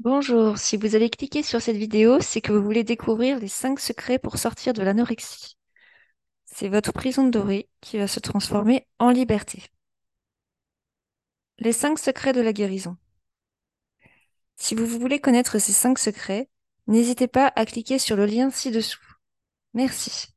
Bonjour, si vous avez cliqué sur cette vidéo, c'est que vous voulez découvrir les 5 secrets pour sortir de l'anorexie. C'est votre prison dorée qui va se transformer en liberté. Les 5 secrets de la guérison. Si vous voulez connaître ces 5 secrets, n'hésitez pas à cliquer sur le lien ci-dessous. Merci.